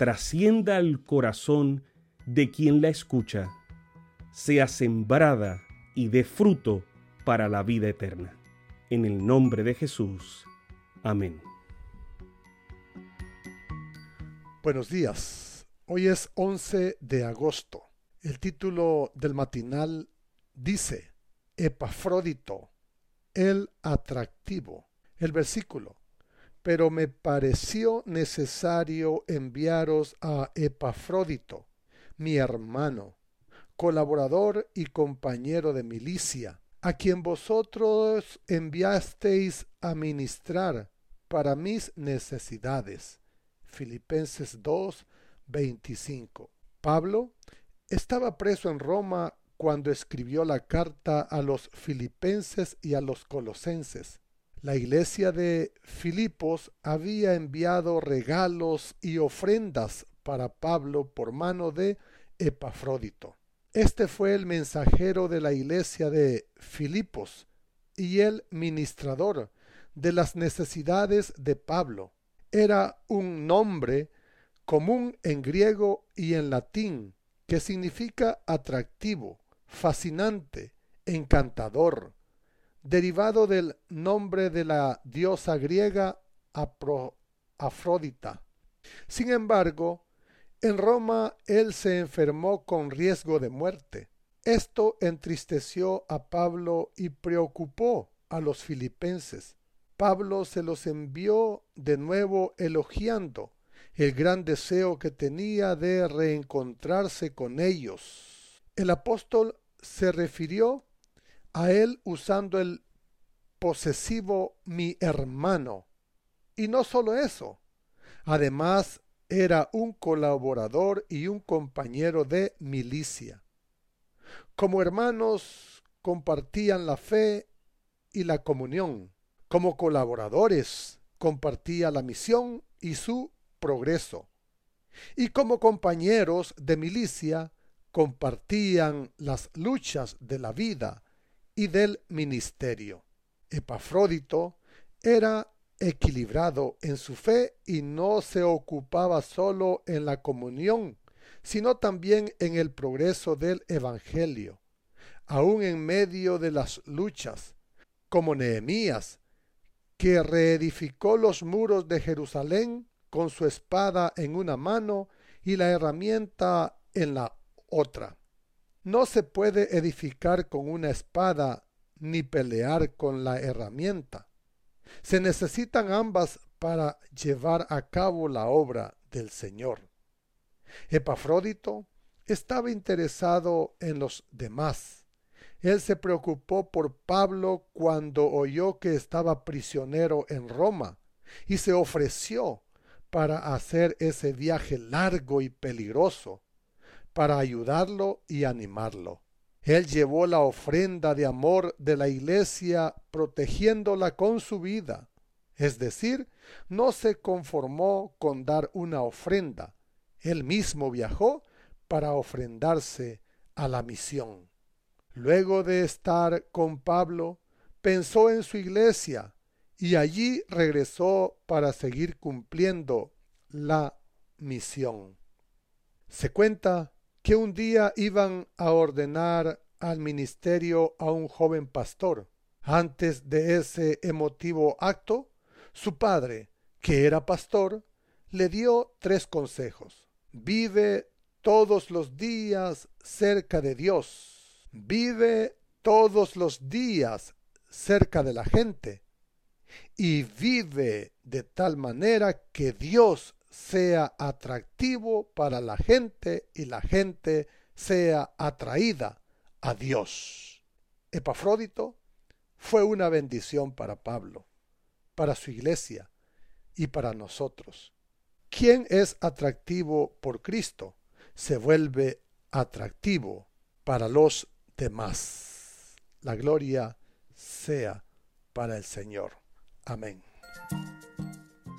trascienda al corazón de quien la escucha, sea sembrada y dé fruto para la vida eterna. En el nombre de Jesús. Amén. Buenos días. Hoy es 11 de agosto. El título del matinal dice, Epafrodito, el atractivo. El versículo, pero me pareció necesario enviaros a Epafrodito, mi hermano, colaborador y compañero de milicia, a quien vosotros enviasteis a ministrar para mis necesidades. Filipenses 2, 25. Pablo estaba preso en Roma cuando escribió la carta a los filipenses y a los colosenses. La iglesia de Filipos había enviado regalos y ofrendas para Pablo por mano de Epafrodito. Este fue el mensajero de la iglesia de Filipos y el ministrador de las necesidades de Pablo. Era un nombre común en griego y en latín que significa atractivo, fascinante, encantador, derivado del nombre de la diosa griega Afrodita. Sin embargo, en Roma él se enfermó con riesgo de muerte. Esto entristeció a Pablo y preocupó a los filipenses. Pablo se los envió de nuevo elogiando el gran deseo que tenía de reencontrarse con ellos. El apóstol se refirió a él usando el posesivo mi hermano. Y no solo eso, además era un colaborador y un compañero de milicia. Como hermanos compartían la fe y la comunión. Como colaboradores compartía la misión y su progreso. Y como compañeros de milicia compartían las luchas de la vida y del ministerio. Epafrodito era equilibrado en su fe y no se ocupaba solo en la comunión, sino también en el progreso del Evangelio, aun en medio de las luchas, como Nehemías, que reedificó los muros de Jerusalén con su espada en una mano y la herramienta en la otra. No se puede edificar con una espada ni pelear con la herramienta. Se necesitan ambas para llevar a cabo la obra del Señor. Epafrodito estaba interesado en los demás. Él se preocupó por Pablo cuando oyó que estaba prisionero en Roma y se ofreció para hacer ese viaje largo y peligroso para ayudarlo y animarlo. Él llevó la ofrenda de amor de la iglesia protegiéndola con su vida. Es decir, no se conformó con dar una ofrenda. Él mismo viajó para ofrendarse a la misión. Luego de estar con Pablo, pensó en su iglesia y allí regresó para seguir cumpliendo la misión. Se cuenta que un día iban a ordenar al ministerio a un joven pastor. Antes de ese emotivo acto, su padre, que era pastor, le dio tres consejos. Vive todos los días cerca de Dios. Vive todos los días cerca de la gente. Y vive de tal manera que Dios sea atractivo para la gente y la gente sea atraída a Dios. Epafrodito fue una bendición para Pablo, para su iglesia y para nosotros. Quien es atractivo por Cristo se vuelve atractivo para los demás. La gloria sea para el Señor. Amén.